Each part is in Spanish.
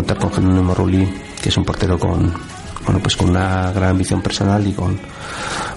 contar con Jerónimo Rulli, que es un portero con, bueno, pues con una gran ambición personal y con,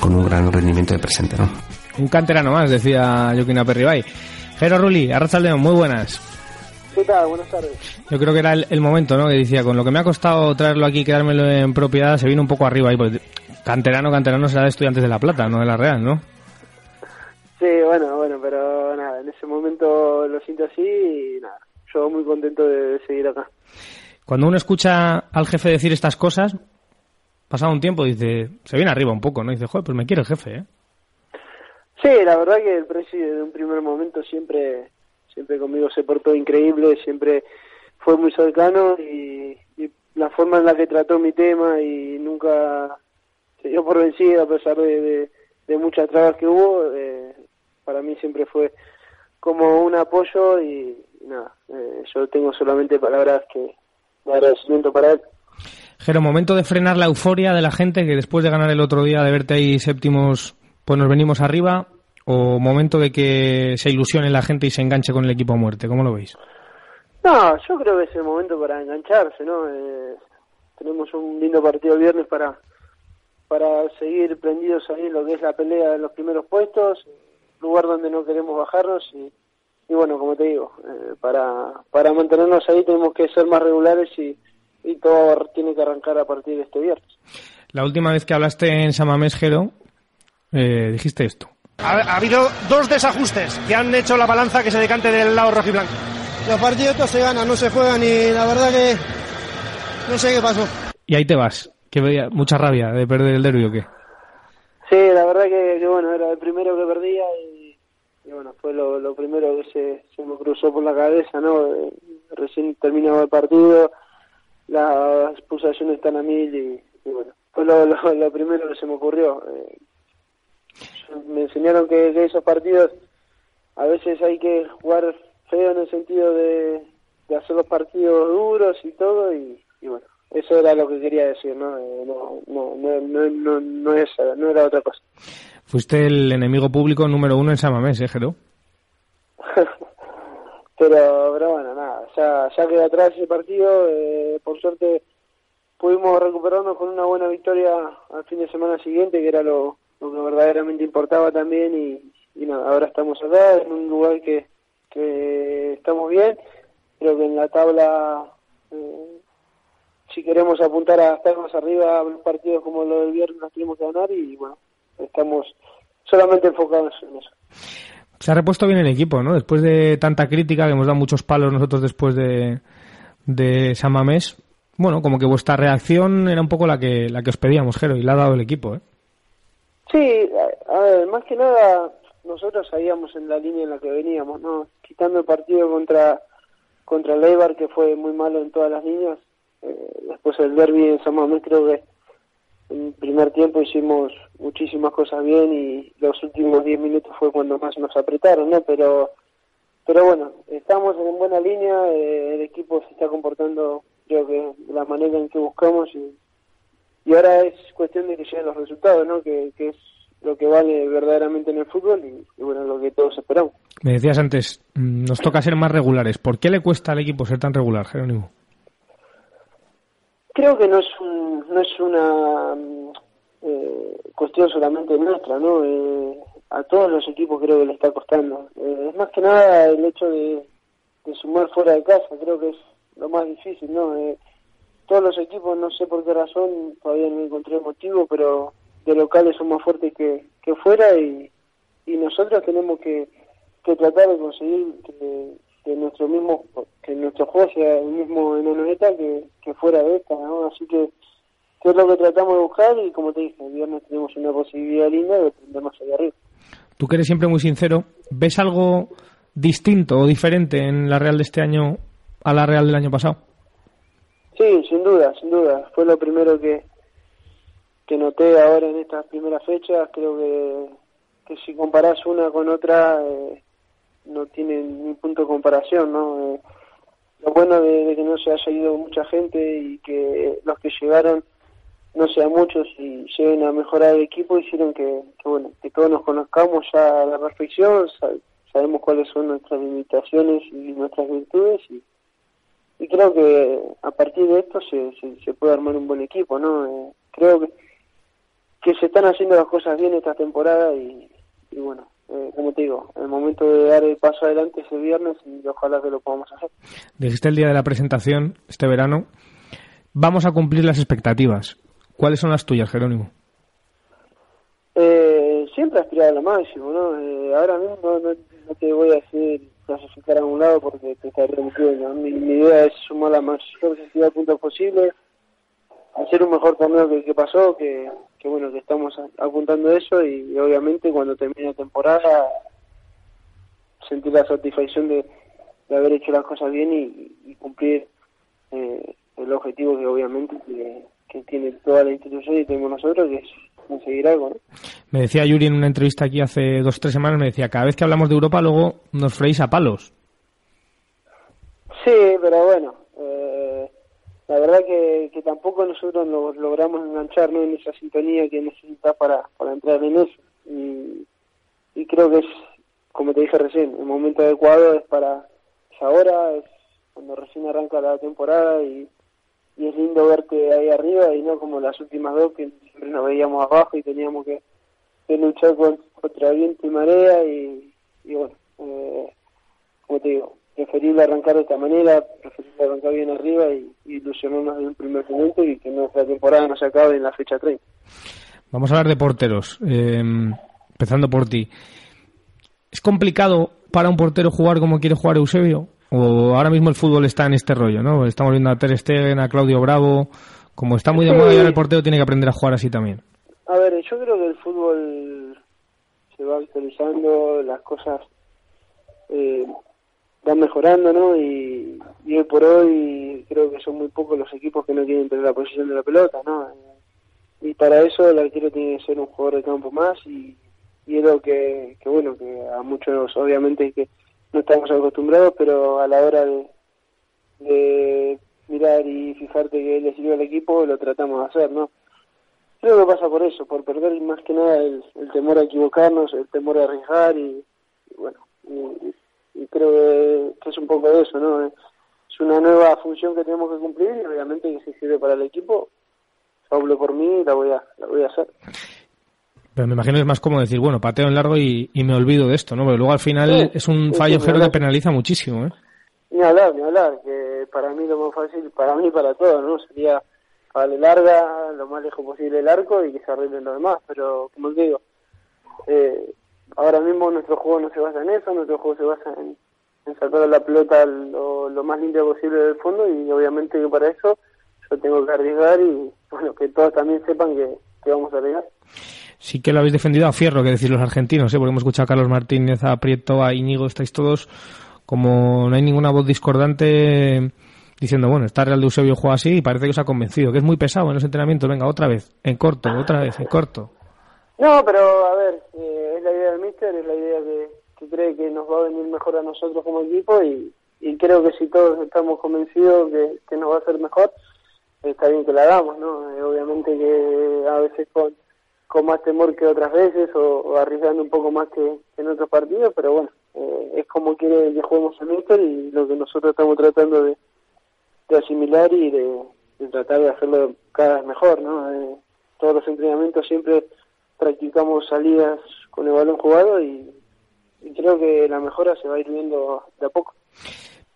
con un gran rendimiento de presente, ¿no? Un canterano más, decía Joaquín Aperribay. Jero Rulli, Arrachaldeón, muy buenas. ¿Qué tal? Buenas tardes. Yo creo que era el, momento, ¿no? Que decía, con lo que me ha costado traerlo aquí, quedármelo en propiedad, se vino un poco arriba ahí. Pues, canterano, canterano será de Estudiantes de La Plata, no de la Real, ¿no? Sí, bueno, bueno, pero nada, en ese momento lo siento así y nada, yo muy contento de seguir acá. Cuando uno escucha al jefe decir estas cosas, pasado un tiempo, dice, se viene arriba un poco, ¿no? Dice, joder, pues me quiere el jefe, ¿eh? Sí, la verdad que el precio de un primer momento siempre siempre conmigo se portó increíble, siempre fue muy cercano y, la forma en la que trató mi tema y nunca se dio por vencido a pesar de, muchas trabas que hubo, eh, para mí siempre fue como un apoyo y, nada, eh, yo tengo solamente palabras que de agradecimiento para él. Jero, momento de frenar la euforia de la gente que después de ganar el otro día, de verte ahí séptimos, pues nos venimos arriba o momento de que se ilusione la gente y se enganche con el equipo a muerte? ¿Cómo lo veis? No, yo creo que es el momento para engancharse, ¿no? Eh, tenemos un lindo partido el viernes para para seguir prendidos ahí en lo que es la pelea en los primeros puestos, lugar donde no queremos bajarnos y, y bueno, como te digo, eh, para, para mantenernos ahí tenemos que ser más regulares y, y todo tiene que arrancar a partir de este viernes. La última vez que hablaste en Samamés, Jero, eh, dijiste esto. Ha, habido dos desajustes que han hecho la balanza que se decante del lado rojo y blanco. Los partidos se ganan, no se juegan y la verdad que no sé qué pasó. Y ahí te vas, que veía mucha rabia de perder el derbi o qué. Sí, la verdad que, bueno, era el primero que perdía y, bueno, fue lo, primero que se, me cruzó por la cabeza, ¿no? Eh, recién terminaba el partido, las pulsaciones están a mil y, bueno, fue lo, primero que se me ocurrió. Eh, me enseñaron que, esos partidos a veces hay que jugar feo en el sentido de, hacer los partidos duros y todo y, bueno eso era lo que quería decir no eh, no, no, no, no, no, es, no era otra cosa fuiste el enemigo público número uno en Samamés ¿eh Jero? pero pero bueno nada ya ya quedó atrás ese partido eh, por suerte pudimos recuperarnos con una buena victoria al fin de semana siguiente que era lo lo que verdaderamente importaba también y, y nada, ahora estamos acá en un lugar que, que estamos bien, creo que en la tabla eh, si queremos apuntar a estar más arriba los partidos como lo del viernes nos tenemos que ganar y bueno, estamos solamente enfocados en eso. Se ha repuesto bien el equipo, ¿no? Después de tanta crítica, que hemos dado muchos palos nosotros después de, de San Mamés, bueno, como que vuestra reacción era un poco la que, la que os pedíamos, Jero, y la ha dado el equipo, ¿eh? Sí, a ver, más que nada nosotros sabíamos en la línea en la que veníamos, ¿no? Quitando el partido contra contra el Eibar, que fue muy malo en todas las líneas. Eh, después el derby en San Mamés creo que en primer tiempo hicimos muchísimas cosas bien y los últimos 10 minutos fue cuando más nos apretaron, ¿no? Pero pero bueno, estamos en buena línea, eh, el equipo se está comportando creo que de la manera en que buscamos y y ahora es cuestión de que lleguen los resultados, ¿no? Que, es lo que vale verdaderamente en el fútbol y, bueno, lo que todos esperamos. Me decías antes, mm, nos toca ser más regulares. ¿Por qué le cuesta al equipo ser tan regular, Jerónimo? Creo que no es, no es una mm, eh, cuestión solamente nuestra, ¿no? Eh, a todos los equipos creo que le está costando. Eh, es más que nada el hecho de, sumar fuera de casa, creo que es lo más difícil, ¿no? todos los equipos, no sé por qué razón, todavía no encontré motivo, pero de locales son más fuertes que, que fuera y, y nosotros tenemos que, que tratar de conseguir que, que nuestro mismo que nuestro juego sea el mismo en una que, que fuera de esta, ¿no? Así que, que es lo que tratamos de buscar y como te dije, el viernes tenemos una posibilidad linda de más allá arriba. Tú que eres siempre muy sincero, ¿ves algo distinto o diferente en la Real de este año a la Real del año pasado? Sí, sin duda, sin duda. Fue lo primero que, que noté ahora en estas primeras fechas. Creo que, que si comparás una con otra, eh, no tiene ni punto de comparación, ¿no? Eh, lo bueno de, que no se haya ido mucha gente y que los que llegaron no sean muchos y lleguen a mejorar el equipo hicieron que, que bueno que todos nos conozcamos ya a la perfección sabemos cuáles son nuestras limitaciones y nuestras virtudes y, creo que a partir de esto se, se, puede armar un buen equipo, ¿no? Eh, creo que, que se están haciendo las cosas bien esta temporada y, y bueno, eh, como te digo, el momento de dar el paso adelante ese viernes y ojalá que lo podamos hacer. Dijiste el día de la presentación, este verano, vamos a cumplir las expectativas. ¿Cuáles son las tuyas, Jerónimo? Eh, siempre aspirar a lo máximo, ¿no? Eh, ahora mismo no, te voy a hacer clasificar a un lado porque te estaría mintiendo. Mi, mi idea es sumar la mayor cantidad de puntos posible, hacer un mejor torneo que el que pasó, que, que bueno, que estamos apuntando eso y, obviamente cuando termine la temporada sentir la satisfacción de, haber hecho las cosas bien y, cumplir eh, el objetivo que obviamente que, tiene toda la institución y tenemos nosotros, que es conseguir algo. Me decía Yuri en una entrevista aquí hace dos o tres semanas, me decía, cada vez que hablamos de Europa luego nos freís a palos. Sí, pero bueno, la verdad que, que tampoco nosotros nos logramos engancharnos en esa sintonía que necesitas para, para entrar en eso. Y, y creo que es, como te dije recién, el momento adecuado es para es ahora, es cuando recién arranca la temporada y, y es lindo verte ahí arriba y no como las últimas dos que siempre nos veíamos abajo y teníamos que, luchar contra viento y marea y, bueno, eh, como te digo, preferible arrancar de esta manera, preferible arrancar bien arriba y, ilusionarnos en un primer momento y que nuestra temporada no se acabe en la fecha 30. Vamos a hablar de porteros, em, empezando por ti. ¿Es complicado para un portero jugar como quiere jugar Eusebio? ¿O ahora mismo el fútbol está en este rollo, no? Estamos viendo a Ter Stegen, a Claudio Bravo. Como está muy de moda, ya el portero tiene que aprender a jugar así también. A ver, yo creo que el fútbol se va actualizando, las cosas eh, van mejorando, ¿no? Y, hoy por hoy creo que son muy pocos los equipos que no quieren tener la posición de la pelota, ¿no? Y para eso el arquero tiene que ser un jugador de campo más y, y es lo que, que, bueno, que a muchos obviamente que no estamos acostumbrados, pero a la hora de, mirar y fijarte que le sirve al equipo, lo tratamos de hacer, ¿no? Creo que pasa por eso, por perder más que nada el, temor a equivocarnos, el temor a arriesgar y, bueno, y, y creo que es un poco de eso, ¿no? Es una nueva función que tenemos que cumplir y obviamente que si sirve para el equipo, hablo por mí y la voy a, la voy a hacer. Pero me imagino que es más cómodo decir, bueno, pateo en largo y, me olvido de esto, ¿no? Porque luego al final es un fallo sí, que penaliza muchísimo, ¿eh? Ni hablar, ni hablar, que para mí lo más fácil, para mí y para todos, ¿no? Sería darle larga, lo más lejos posible el arco y que se arreglen lo demás, pero como te digo, eh, ahora mismo nuestro juego no se basa en eso, nuestro juego se basa en, sacar la pelota lo, más limpia posible del fondo y obviamente que para eso yo tengo que arriesgar y bueno, que todos también sepan que, vamos a arriesgar. Sí que lo habéis defendido a fierro, que decir los argentinos, ¿eh? porque hemos escuchado a Carlos Martínez, a Prieto, a Íñigo, estáis todos como no hay ninguna voz discordante diciendo, bueno, está Real de Eusebio juega así y parece que os ha convencido, que es muy pesado en los entrenamientos, venga, otra vez, en corto, otra vez, en corto. No, pero a ver, eh, es la idea del míster, es la idea que, cree que nos va a venir mejor a nosotros como equipo y, creo que si todos estamos convencidos que, que, nos va a hacer mejor, está bien que la hagamos, ¿no? Eh, obviamente que a veces con, con más temor que otras veces o, arriesgando un poco más que, en otros partidos, pero bueno, eh, es como quiere que juguemos el míster y lo que nosotros estamos tratando de, de asimilar y de, tratar de hacerlo cada vez mejor, ¿no? todos los entrenamientos siempre practicamos salidas con el balón jugado y, creo que la mejora se va a ir viendo de a poco.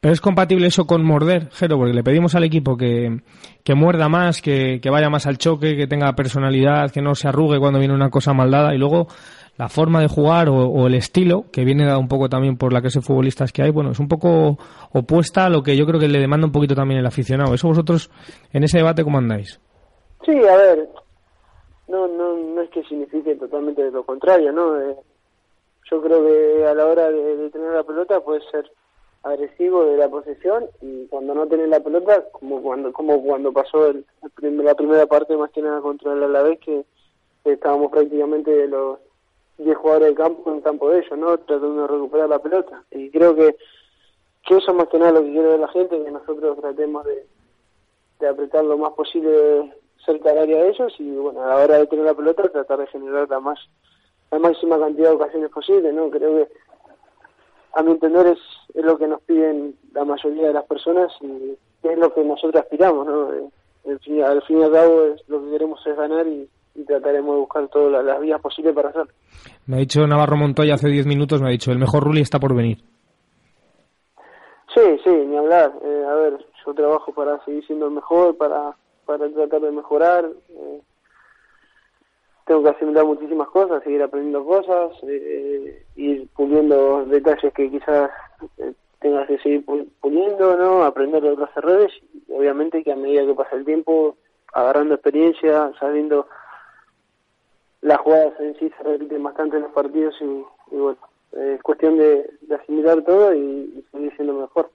Pero es compatible eso con morder, Jero, porque le pedimos al equipo que, que muerda más, que, que, vaya más al choque, que tenga personalidad, que no se arrugue cuando viene una cosa maldada y luego la forma de jugar o, el estilo, que viene dado un poco también por la clase de futbolistas que hay, bueno, es un poco opuesta a lo que yo creo que le demanda un poquito también el aficionado. ¿Eso vosotros en ese debate cómo andáis? Sí, a ver, no, no, no es que signifique totalmente lo contrario, ¿no? Eh, yo creo que a la hora de, tener la pelota puede ser agresivo de la posesión y cuando no tenés la pelota, como cuando como cuando pasó el, la primera parte más que nada contra el Alavés, que, estábamos prácticamente los 10 jugadores de campo en campo de ellos, ¿no? Tratando de recuperar la pelota. Y creo que, que eso más que nada lo que quiere ver la gente, que nosotros tratemos de, de apretar lo más posible cerca del área de ellos y bueno, a la hora de tener la pelota tratar de generar la más la máxima cantidad de ocasiones posible, ¿no? Creo que a mi entender es, es lo que nos piden la mayoría de las personas y, es lo que nosotros aspiramos, ¿no? Eh, al fin, al fin y al cabo es, lo que queremos es ganar y, y trataremos de buscar todas las, vías posibles para hacerlo. Me ha dicho Navarro Montoya hace 10 minutos, me ha dicho, el mejor Rulli está por venir. Sí, sí, ni hablar. Eh, a ver, yo trabajo para seguir siendo el mejor, para, para tratar de mejorar. Eh, tengo que asimilar muchísimas cosas, seguir aprendiendo cosas, eh, ir puliendo detalles que quizás eh, tengas que seguir puliendo, ¿no? Aprender de otras redes obviamente que a medida que pasa el tiempo, agarrando experiencia, sabiendo las jugadas en sí se repiten bastante en los partidos y, bueno, es cuestión de, asimilar todo y, seguir siendo mejor,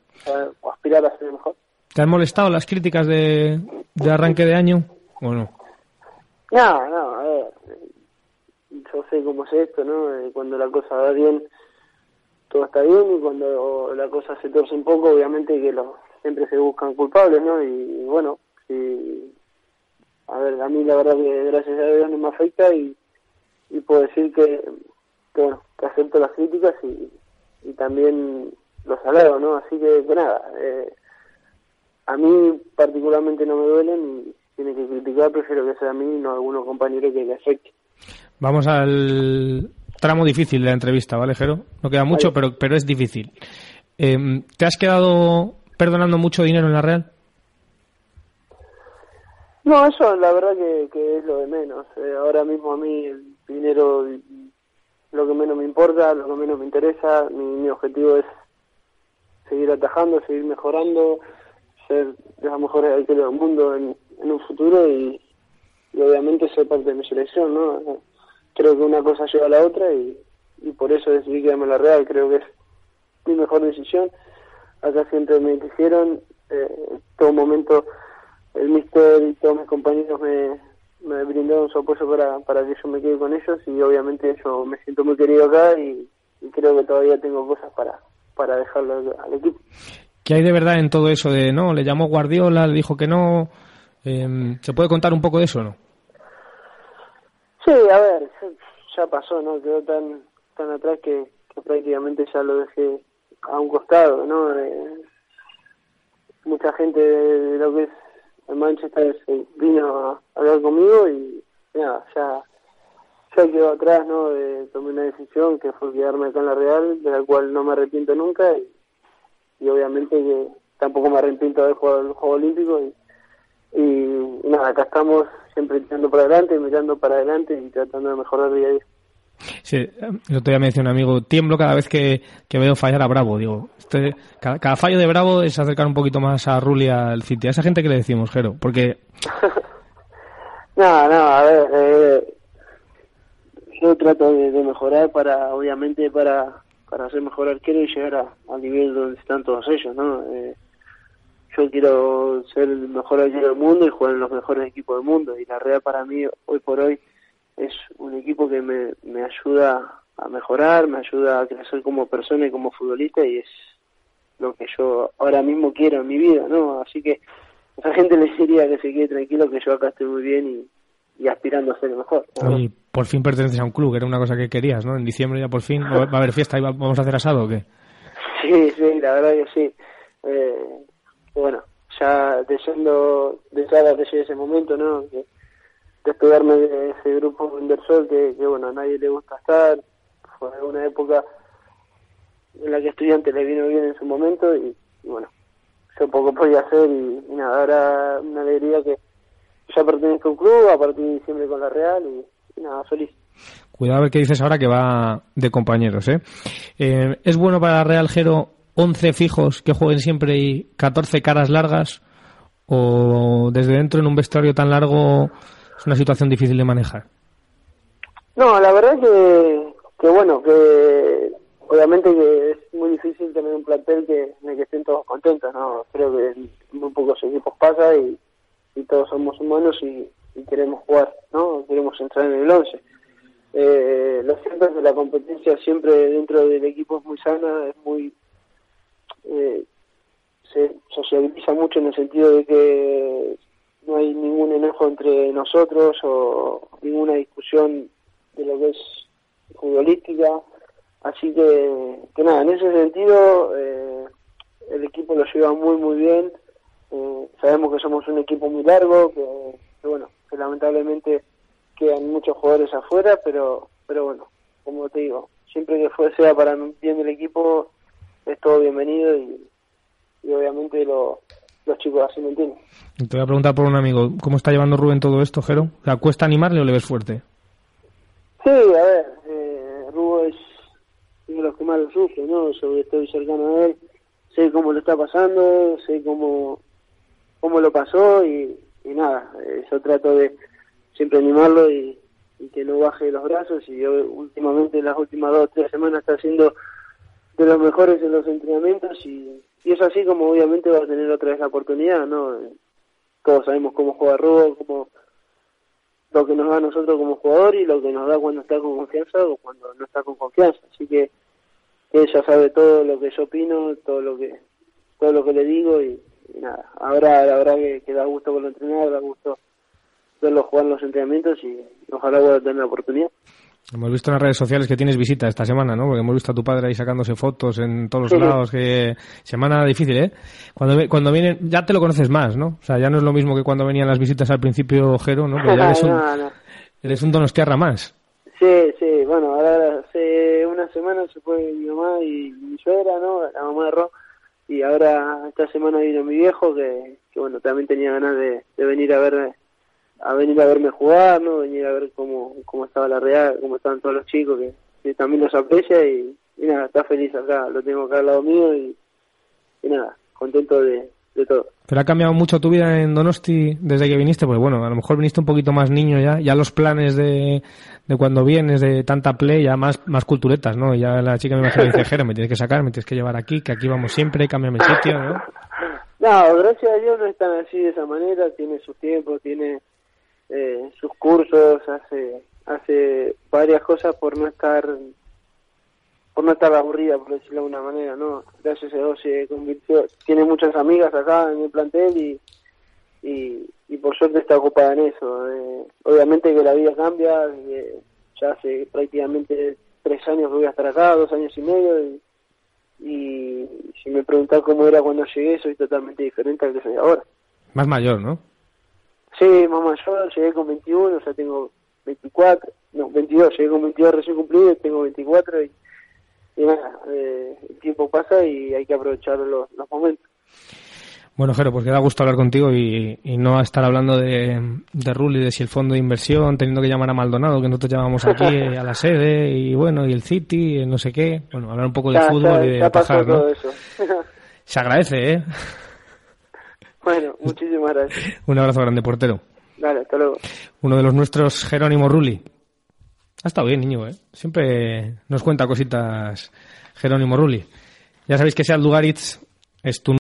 o aspirar a ser mejor. ¿Te han molestado las críticas de, de arranque de año o no? No, yo sé cómo es esto, ¿no? Eh, cuando la cosa va bien, todo está bien y cuando la cosa se torce un poco, obviamente que lo, siempre se buscan culpables, ¿no? Y, bueno, a ver, a mí la verdad que gracias a Dios no me afecta y, puedo decir que, acepto las críticas y, también los halagos, ¿no? Así que, que nada, eh, a mí particularmente no me duelen tiene que criticar, prefiero que sea a mí, no a algunos compañeros que le afecte. Vamos al tramo difícil de la entrevista, ¿vale, Jero? No queda mucho, pero, pero es difícil. Eh, ¿Te has quedado perdonando mucho dinero en la Real? No, eso la verdad que, es lo de menos. Eh, ahora mismo a mí el dinero lo que menos me importa, lo que menos me interesa. Mi, objetivo es seguir atajando, seguir mejorando, ser de las mejores arqueros del mundo en, en un futuro y, obviamente ser parte de mi selección, ¿no? creo que una cosa lleva a la otra y, por eso decidí quedarme en la Real, creo que es mi mejor decisión. Acá siempre me dijeron, eh, todo momento el mister y todos mis compañeros me, me brindaron su apoyo para, para que yo me quede con ellos y obviamente yo me siento muy querido acá y, creo que todavía tengo cosas para, para dejarlo al, equipo. ¿Qué hay de verdad en todo eso de, no, le llamó Guardiola, le dijo que no? Eh, ¿Se puede contar un poco de eso o no? Sí, a ver, ya pasó, ¿no? Quedó tan tan atrás que, prácticamente ya lo dejé a un costado, ¿no? Eh, mucha gente de, lo que es el Manchester vino a hablar conmigo y nada, ya, ya quedó atrás, ¿no? De, tomé una decisión que fue quedarme acá en la Real, de la cual no me arrepiento nunca y, obviamente que tampoco me arrepiento de haber el Juego Olímpico y, y, nada, acá estamos siempre tirando para adelante, mirando para adelante y tratando de mejorar día a día. Sí, el otro día me decía un amigo, tiemblo cada vez que, veo fallar a Bravo. Digo, este, cada, fallo de Bravo es acercar un poquito más a Rulli al City. A esa gente que le decimos, Jero, porque... no, no, a ver, eh, yo trato de, mejorar para, obviamente, para, para ser mejor arquero y llegar al nivel donde están todos ellos, ¿no? Eh, yo quiero ser el mejor arquero del mundo y jugar en los mejores equipos del mundo. Y la Real para mí, hoy por hoy, es un equipo que me, me ayuda a mejorar, me ayuda a crecer como persona y como futbolista y es lo que yo ahora mismo quiero en mi vida, ¿no? Así que a esa gente le diría que se quede tranquilo, que yo acá estoy muy bien y, y aspirando a ser mejor. Y por fin perteneces a un club, que era una cosa que querías, ¿no? En diciembre ya por fin va a haber fiesta y vamos a hacer asado o qué? Sí, sí, la verdad que sí. Eh, bueno, ya deseando, deseando que llegue ese momento, ¿no? Que, despegarme de ese grupo inversor que, que, bueno, a nadie le gusta estar. Fue una época en la que estudiante le vino bien en su momento y, bueno, yo poco podía hacer y, nada, ahora una alegría que ya pertenezco a un club, a partir de diciembre con la Real y, nada, feliz. Cuidado a ver qué dices ahora que va de compañeros, ¿eh? eh es bueno para la Real Gero 11 fijos que jueguen siempre y 14 caras largas? ¿O desde dentro en un vestuario tan largo es una situación difícil de manejar? No, la verdad que, que bueno, que obviamente que es muy difícil tener un plantel que, en el que estén todos contentos, ¿no? Creo que en muy pocos equipos pasa y, y todos somos humanos y, queremos jugar, ¿no? Queremos entrar en el 11. Eh, lo cierto que la competencia siempre dentro del equipo es muy sana, es muy eh, se sociabiliza mucho en el sentido de que no hay ningún enojo entre nosotros o ninguna discusión de lo que es futbolística. Así que, que nada, en ese sentido eh, el equipo lo lleva muy muy bien. Eh, sabemos que somos un equipo muy largo, que, bueno, que lamentablemente quedan muchos jugadores afuera, pero, pero bueno, como te digo, siempre que fue sea para bien del equipo, es todo bienvenido y, obviamente lo, los chicos así me entienden. Te voy a preguntar por un amigo, ¿cómo está llevando Rubén todo esto, Jero? ¿Le cuesta animarle o le ves fuerte? Sí, a ver, eh, Rubén es uno de los que más lo sufre, ¿no? Yo estoy cercano a él, sé cómo lo está pasando, sé cómo, cómo lo pasó y, nada, eh, yo trato de siempre animarlo y, que no baje los brazos y yo últimamente las últimas dos o tres semanas está haciendo de los mejores en los entrenamientos y, es así como obviamente va a tener otra vez la oportunidad, ¿no? Todos sabemos cómo juega Rubén, cómo lo que nos da a nosotros como jugador y lo que nos da cuando está con confianza o cuando no está con confianza. Así que ella sabe todo lo que yo opino, todo lo que todo lo que le digo y, nada. Ahora la verdad que, da gusto con lo entrenador, da gusto verlo jugar en los entrenamientos y ojalá vuelva a tener la oportunidad. Hemos visto en las redes sociales que tienes visita esta semana, ¿no? Porque hemos visto a tu padre ahí sacándose fotos en todos los lados. Que semana difícil, ¿eh? Cuando cuando vienen ya te lo conoces más, ¿no? O sea, ya no es lo mismo que cuando venían las visitas al principio, Jero, ¿no? Pero ya eres un, no, eres un donostiarra más. Sí, sí. Bueno, ahora hace una semana se fue mi mamá y mi suegra, ¿no? La mamá de Ro. Y ahora esta semana vino mi viejo que, que bueno, también tenía ganas de, de venir a ver a venir a verme jugar, ¿no? Venir a ver cómo, cómo estaba la Real, cómo estaban todos los chicos, que, también los aprecia y, nada, está feliz acá, lo tengo acá al lado mío y, nada, contento de, de todo. Pero ha cambiado mucho tu vida en Donosti desde que viniste, pues bueno, a lo mejor viniste un poquito más niño ya, ya los planes de, de cuando vienes de tanta play ya más, más culturetas, ¿no? Ya la chica me imagino dice, Jero, me tienes que sacar, me tienes que llevar aquí, que aquí vamos siempre, cámbiame el sitio, ¿no? No, gracias a Dios no están así de esa manera, tiene su tiempo, tiene eh, sus cursos, hace hace varias cosas por no estar por no estar aburrida, por decirlo de alguna manera, ¿no? Gracias a Dios se convirtió, tiene muchas amigas acá en el plantel y, y, por suerte está ocupada en eso. Eh, obviamente que la vida cambia, eh, ya hace prácticamente tres años que voy a estar acá, dos años y medio, y, si me preguntas cómo era cuando llegué, soy totalmente diferente al que soy ahora. Más mayor, ¿no? Sí, más mayor, llegué con 21, ya tengo 24, no, 22, llegué con 22 recién cumplido, tengo 24 y, y nada, eh, el tiempo pasa y hay que aprovechar los, momentos. Bueno, Jero, pues que da gusto hablar contigo y, y no estar hablando de, de Rulli, de si el fondo de inversión, teniendo que llamar a Maldonado, que nosotros llamamos aquí a la sede, y bueno, y el City, no sé qué. Bueno, hablar un poco de fútbol y de atajar, ¿no? Se agradece, ¿eh? Bueno, muchísimas gracias. Un abrazo grande, portero. Dale, hasta luego. Uno de los nuestros, Jerónimo Rulli. Ha estado bien, niño, ¿eh? Siempre nos cuenta cositas Jerónimo Rulli. Ya sabéis que sea Lugaritz es tu